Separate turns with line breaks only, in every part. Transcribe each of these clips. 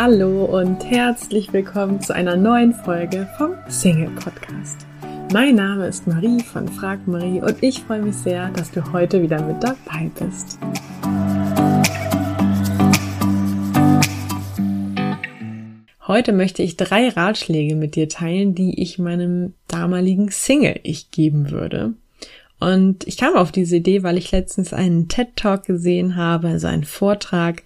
Hallo und herzlich willkommen zu einer neuen Folge vom Single Podcast. Mein Name ist Marie von Frag Marie und ich freue mich sehr, dass du heute wieder mit dabei bist. Heute möchte ich drei Ratschläge mit dir teilen, die ich meinem damaligen Single-Ich geben würde. Und ich kam auf diese Idee, weil ich letztens einen TED-Talk gesehen habe, also einen Vortrag,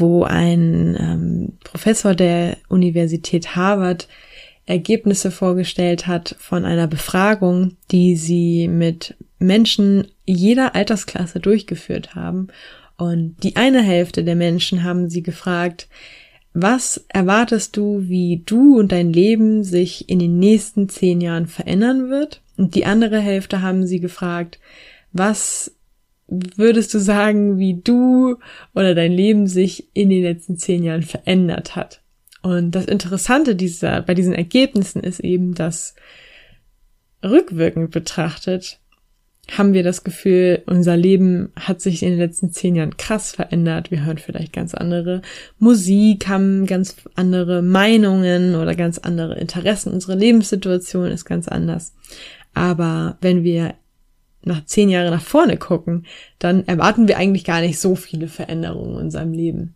wo ein ähm, Professor der Universität Harvard Ergebnisse vorgestellt hat von einer Befragung, die sie mit Menschen jeder Altersklasse durchgeführt haben. Und die eine Hälfte der Menschen haben sie gefragt, was erwartest du, wie du und dein Leben sich in den nächsten zehn Jahren verändern wird? Und die andere Hälfte haben sie gefragt, was würdest du sagen, wie du oder dein Leben sich in den letzten zehn Jahren verändert hat? Und das Interessante dieser, bei diesen Ergebnissen ist eben, dass rückwirkend betrachtet haben wir das Gefühl, unser Leben hat sich in den letzten zehn Jahren krass verändert. Wir hören vielleicht ganz andere Musik, haben ganz andere Meinungen oder ganz andere Interessen. Unsere Lebenssituation ist ganz anders. Aber wenn wir nach zehn Jahre nach vorne gucken, dann erwarten wir eigentlich gar nicht so viele Veränderungen in unserem Leben.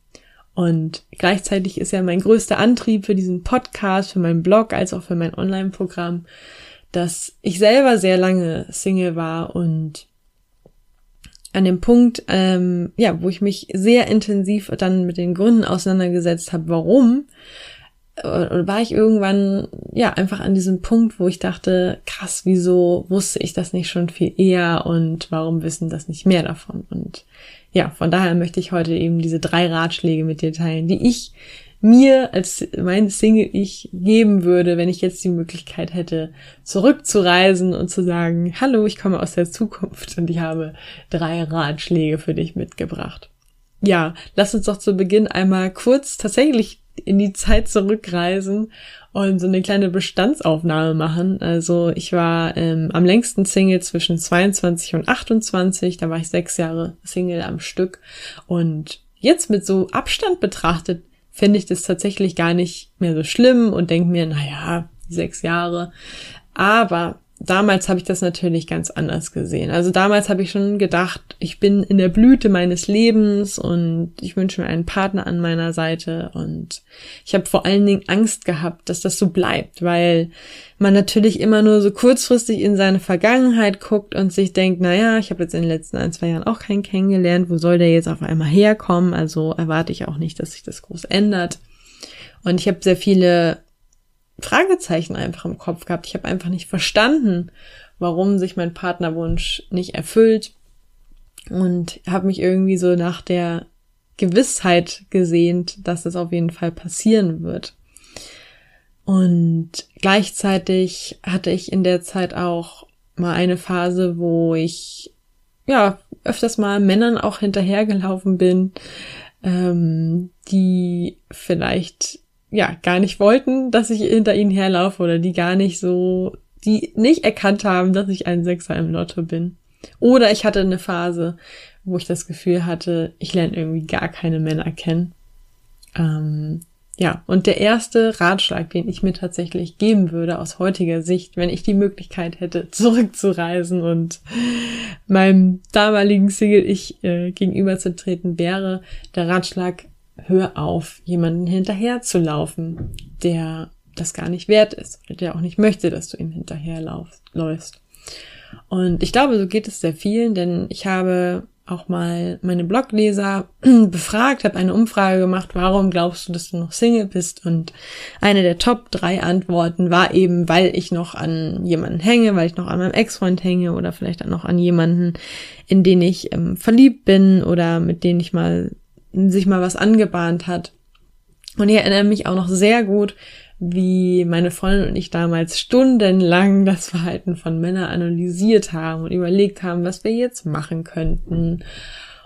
Und gleichzeitig ist ja mein größter Antrieb für diesen Podcast, für meinen Blog als auch für mein Online-Programm, dass ich selber sehr lange Single war und an dem Punkt, ähm, ja, wo ich mich sehr intensiv dann mit den Gründen auseinandergesetzt habe, warum, war ich irgendwann ja einfach an diesem Punkt, wo ich dachte, krass, wieso wusste ich das nicht schon viel eher und warum wissen das nicht mehr davon? Und ja, von daher möchte ich heute eben diese drei Ratschläge mit dir teilen, die ich mir als mein Single ich geben würde, wenn ich jetzt die Möglichkeit hätte, zurückzureisen und zu sagen, hallo, ich komme aus der Zukunft und ich habe drei Ratschläge für dich mitgebracht. Ja, lass uns doch zu Beginn einmal kurz tatsächlich in die Zeit zurückreisen und so eine kleine Bestandsaufnahme machen. Also ich war ähm, am längsten Single zwischen 22 und 28, da war ich sechs Jahre Single am Stück und jetzt mit so Abstand betrachtet finde ich das tatsächlich gar nicht mehr so schlimm und denke mir, naja, sechs Jahre. Aber damals habe ich das natürlich ganz anders gesehen. Also damals habe ich schon gedacht, ich bin in der Blüte meines Lebens und ich wünsche mir einen Partner an meiner Seite und ich habe vor allen Dingen Angst gehabt, dass das so bleibt, weil man natürlich immer nur so kurzfristig in seine Vergangenheit guckt und sich denkt, naja, ich habe jetzt in den letzten ein, zwei Jahren auch keinen kennengelernt, wo soll der jetzt auf einmal herkommen? Also erwarte ich auch nicht, dass sich das groß ändert. Und ich habe sehr viele Fragezeichen einfach im Kopf gehabt. Ich habe einfach nicht verstanden, warum sich mein Partnerwunsch nicht erfüllt und habe mich irgendwie so nach der Gewissheit gesehnt, dass es auf jeden Fall passieren wird. Und gleichzeitig hatte ich in der Zeit auch mal eine Phase, wo ich ja öfters mal Männern auch hinterhergelaufen bin, ähm, die vielleicht ja gar nicht wollten, dass ich hinter ihnen herlaufe oder die gar nicht so, die nicht erkannt haben, dass ich ein Sechser im Lotto bin. Oder ich hatte eine Phase, wo ich das Gefühl hatte, ich lerne irgendwie gar keine Männer kennen. Ähm, ja, und der erste Ratschlag, den ich mir tatsächlich geben würde aus heutiger Sicht, wenn ich die Möglichkeit hätte, zurückzureisen und meinem damaligen Single ich äh, gegenüberzutreten, wäre der Ratschlag, hör auf, jemanden hinterher zu laufen, der das gar nicht wert ist, der auch nicht möchte, dass du ihm hinterherläufst. Und ich glaube, so geht es sehr vielen, denn ich habe auch mal meine Blogleser befragt, habe eine Umfrage gemacht, warum glaubst du, dass du noch Single bist? Und eine der Top drei Antworten war eben, weil ich noch an jemanden hänge, weil ich noch an meinem Ex-Freund hänge oder vielleicht auch noch an jemanden, in den ich ähm, verliebt bin oder mit denen ich mal sich mal was angebahnt hat. Und ich erinnere mich auch noch sehr gut, wie meine Freundin und ich damals stundenlang das Verhalten von Männern analysiert haben und überlegt haben, was wir jetzt machen könnten.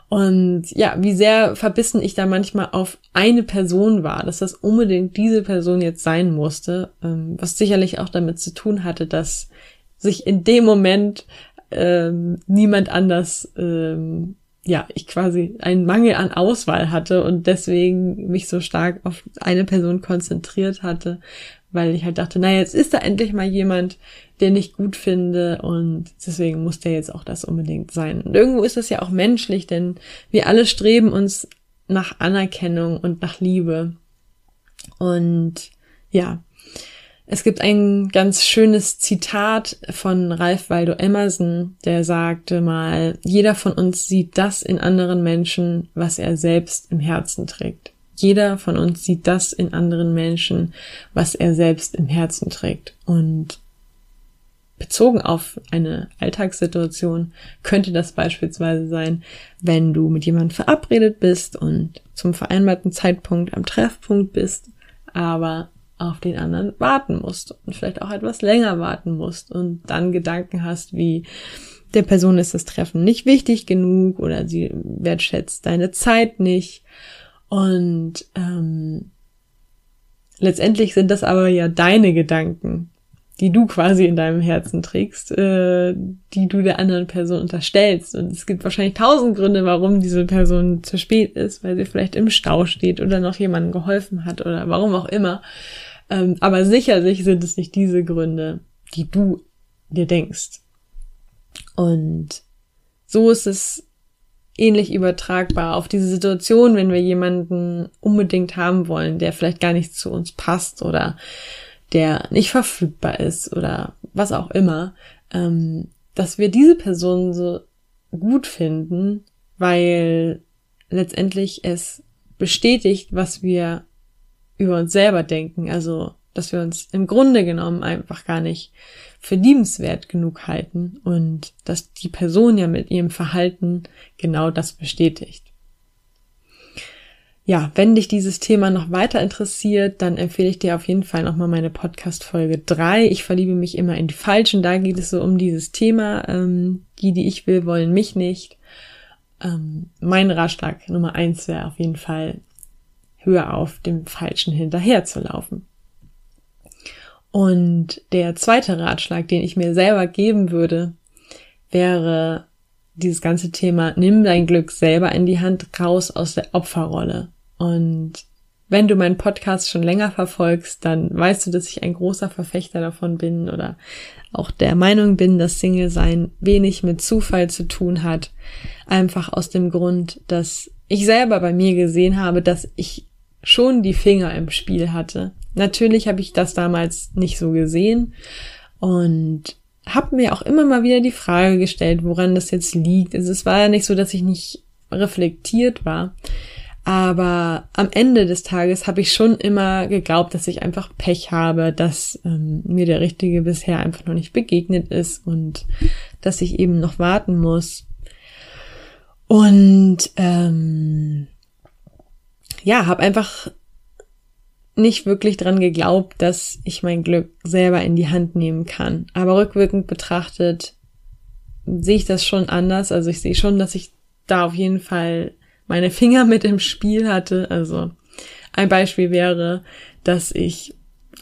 Und ja, wie sehr verbissen ich da manchmal auf eine Person war, dass das unbedingt diese Person jetzt sein musste, ähm, was sicherlich auch damit zu tun hatte, dass sich in dem Moment ähm, niemand anders ähm, ja, ich quasi einen Mangel an Auswahl hatte und deswegen mich so stark auf eine Person konzentriert hatte, weil ich halt dachte, na, jetzt ist da endlich mal jemand, den ich gut finde und deswegen muss der jetzt auch das unbedingt sein. Und irgendwo ist das ja auch menschlich, denn wir alle streben uns nach Anerkennung und nach Liebe. Und ja, es gibt ein ganz schönes Zitat von Ralph Waldo Emerson, der sagte mal, jeder von uns sieht das in anderen Menschen, was er selbst im Herzen trägt. Jeder von uns sieht das in anderen Menschen, was er selbst im Herzen trägt. Und bezogen auf eine Alltagssituation könnte das beispielsweise sein, wenn du mit jemandem verabredet bist und zum vereinbarten Zeitpunkt am Treffpunkt bist, aber auf den anderen warten musst und vielleicht auch etwas länger warten musst und dann Gedanken hast wie der Person ist das Treffen nicht wichtig genug oder sie wertschätzt deine Zeit nicht. Und ähm, letztendlich sind das aber ja deine Gedanken, die du quasi in deinem Herzen trägst, äh, die du der anderen Person unterstellst. Und es gibt wahrscheinlich tausend Gründe, warum diese Person zu spät ist, weil sie vielleicht im Stau steht oder noch jemandem geholfen hat oder warum auch immer. Ähm, aber sicherlich sind es nicht diese Gründe, die du dir denkst. Und so ist es ähnlich übertragbar auf diese Situation, wenn wir jemanden unbedingt haben wollen, der vielleicht gar nicht zu uns passt oder der nicht verfügbar ist oder was auch immer, ähm, dass wir diese Person so gut finden, weil letztendlich es bestätigt, was wir über uns selber denken. Also, dass wir uns im Grunde genommen einfach gar nicht für liebenswert genug halten und dass die Person ja mit ihrem Verhalten genau das bestätigt. Ja, wenn dich dieses Thema noch weiter interessiert, dann empfehle ich dir auf jeden Fall nochmal meine Podcast-Folge 3. Ich verliebe mich immer in die Falschen. Da geht es so um dieses Thema. Ähm, die, die ich will, wollen mich nicht. Ähm, mein Ratschlag Nummer eins wäre auf jeden Fall, höher auf dem Falschen hinterherzulaufen. Und der zweite Ratschlag, den ich mir selber geben würde, wäre dieses ganze Thema, nimm dein Glück selber in die Hand, raus aus der Opferrolle. Und wenn du meinen Podcast schon länger verfolgst, dann weißt du, dass ich ein großer Verfechter davon bin oder auch der Meinung bin, dass Single sein wenig mit Zufall zu tun hat. Einfach aus dem Grund, dass ich selber bei mir gesehen habe, dass ich schon die Finger im Spiel hatte. Natürlich habe ich das damals nicht so gesehen und habe mir auch immer mal wieder die Frage gestellt, woran das jetzt liegt. Also es war ja nicht so, dass ich nicht reflektiert war, aber am Ende des Tages habe ich schon immer geglaubt, dass ich einfach Pech habe, dass ähm, mir der Richtige bisher einfach noch nicht begegnet ist und dass ich eben noch warten muss. Und ähm, ja, habe einfach nicht wirklich dran geglaubt, dass ich mein Glück selber in die Hand nehmen kann. Aber rückwirkend betrachtet sehe ich das schon anders. Also ich sehe schon, dass ich da auf jeden Fall meine Finger mit im Spiel hatte. Also ein Beispiel wäre, dass ich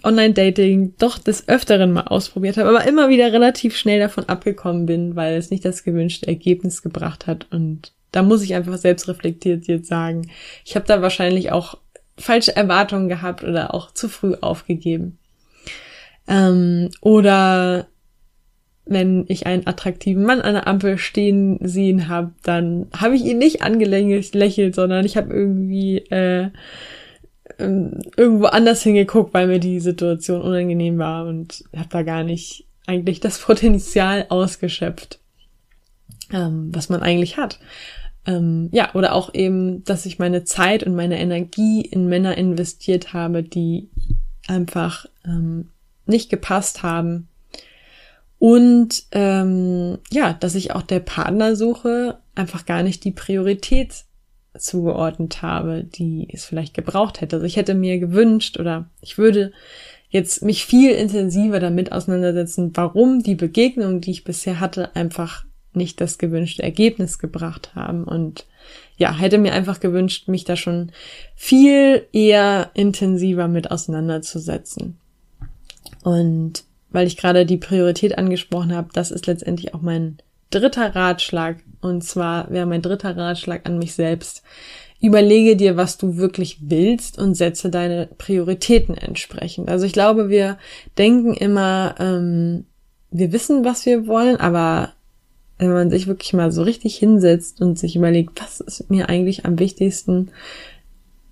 Online-Dating doch des Öfteren mal ausprobiert habe, aber immer wieder relativ schnell davon abgekommen bin, weil es nicht das gewünschte Ergebnis gebracht hat und da muss ich einfach selbst reflektiert jetzt sagen, ich habe da wahrscheinlich auch falsche Erwartungen gehabt oder auch zu früh aufgegeben. Ähm, oder wenn ich einen attraktiven Mann an der Ampel stehen sehen habe, dann habe ich ihn nicht angelächelt, sondern ich habe irgendwie äh, ähm, irgendwo anders hingeguckt, weil mir die Situation unangenehm war und habe da gar nicht eigentlich das Potenzial ausgeschöpft, ähm, was man eigentlich hat. Ähm, ja, oder auch eben, dass ich meine Zeit und meine Energie in Männer investiert habe, die einfach ähm, nicht gepasst haben. Und ähm, ja, dass ich auch der Partnersuche einfach gar nicht die Priorität zugeordnet habe, die es vielleicht gebraucht hätte. Also ich hätte mir gewünscht oder ich würde jetzt mich viel intensiver damit auseinandersetzen, warum die Begegnung, die ich bisher hatte, einfach nicht das gewünschte Ergebnis gebracht haben. Und ja, hätte mir einfach gewünscht, mich da schon viel eher intensiver mit auseinanderzusetzen. Und weil ich gerade die Priorität angesprochen habe, das ist letztendlich auch mein dritter Ratschlag, und zwar wäre mein dritter Ratschlag an mich selbst. Überlege dir, was du wirklich willst und setze deine Prioritäten entsprechend. Also ich glaube, wir denken immer, ähm, wir wissen, was wir wollen, aber wenn man sich wirklich mal so richtig hinsetzt und sich überlegt, was ist mir eigentlich am wichtigsten,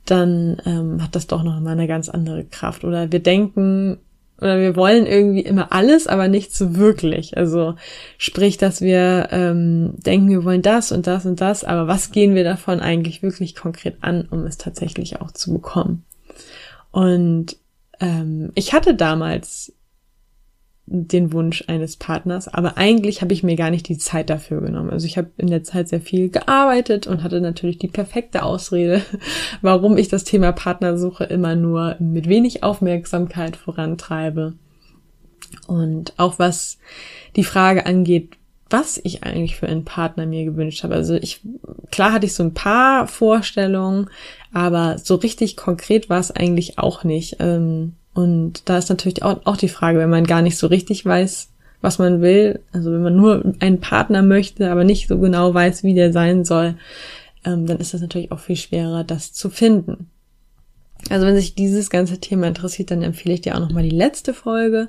dann ähm, hat das doch noch mal eine ganz andere Kraft. Oder wir denken oder wir wollen irgendwie immer alles, aber nicht so wirklich. Also sprich, dass wir ähm, denken, wir wollen das und das und das, aber was gehen wir davon eigentlich wirklich konkret an, um es tatsächlich auch zu bekommen? Und ähm, ich hatte damals den Wunsch eines Partners, aber eigentlich habe ich mir gar nicht die Zeit dafür genommen. Also ich habe in der Zeit sehr viel gearbeitet und hatte natürlich die perfekte Ausrede, warum ich das Thema Partnersuche immer nur mit wenig Aufmerksamkeit vorantreibe. Und auch was die Frage angeht, was ich eigentlich für einen Partner mir gewünscht habe. Also ich, klar hatte ich so ein paar Vorstellungen, aber so richtig konkret war es eigentlich auch nicht. Ähm, und da ist natürlich auch, die Frage, wenn man gar nicht so richtig weiß, was man will, also wenn man nur einen Partner möchte, aber nicht so genau weiß, wie der sein soll, ähm, dann ist das natürlich auch viel schwerer, das zu finden. Also wenn sich dieses ganze Thema interessiert, dann empfehle ich dir auch nochmal die letzte Folge.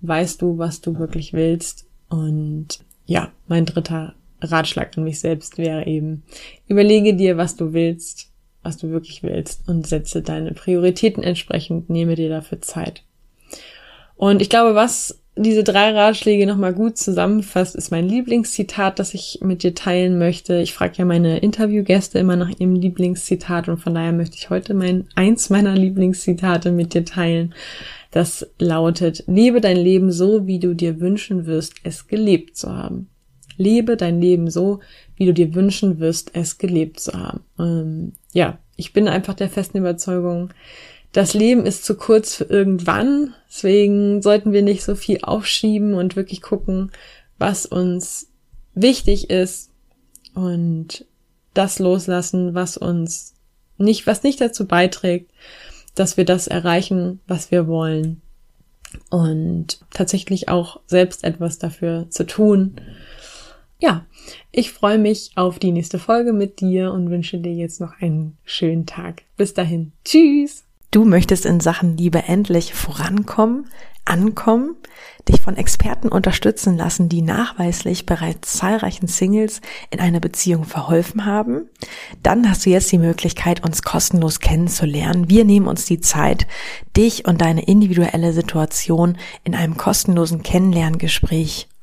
Weißt du, was du wirklich willst? Und ja, mein dritter Ratschlag an mich selbst wäre eben, überlege dir, was du willst was du wirklich willst und setze deine Prioritäten entsprechend, nehme dir dafür Zeit. Und ich glaube, was diese drei Ratschläge nochmal gut zusammenfasst, ist mein Lieblingszitat, das ich mit dir teilen möchte. Ich frage ja meine Interviewgäste immer nach ihrem Lieblingszitat und von daher möchte ich heute mein, eins meiner Lieblingszitate mit dir teilen. Das lautet, lebe dein Leben so, wie du dir wünschen wirst, es gelebt zu haben. Lebe dein Leben so, wie du dir wünschen wirst, es gelebt zu haben. Ähm, ja, ich bin einfach der festen Überzeugung, das Leben ist zu kurz für irgendwann. Deswegen sollten wir nicht so viel aufschieben und wirklich gucken, was uns wichtig ist und das loslassen, was uns nicht, was nicht dazu beiträgt, dass wir das erreichen, was wir wollen. Und tatsächlich auch selbst etwas dafür zu tun, ja, ich freue mich auf die nächste Folge mit dir und wünsche dir jetzt noch einen schönen Tag. Bis dahin. Tschüss.
Du möchtest in Sachen Liebe endlich vorankommen, ankommen, dich von Experten unterstützen lassen, die nachweislich bereits zahlreichen Singles in eine Beziehung verholfen haben? Dann hast du jetzt die Möglichkeit, uns kostenlos kennenzulernen. Wir nehmen uns die Zeit, dich und deine individuelle Situation in einem kostenlosen Kennenlerngespräch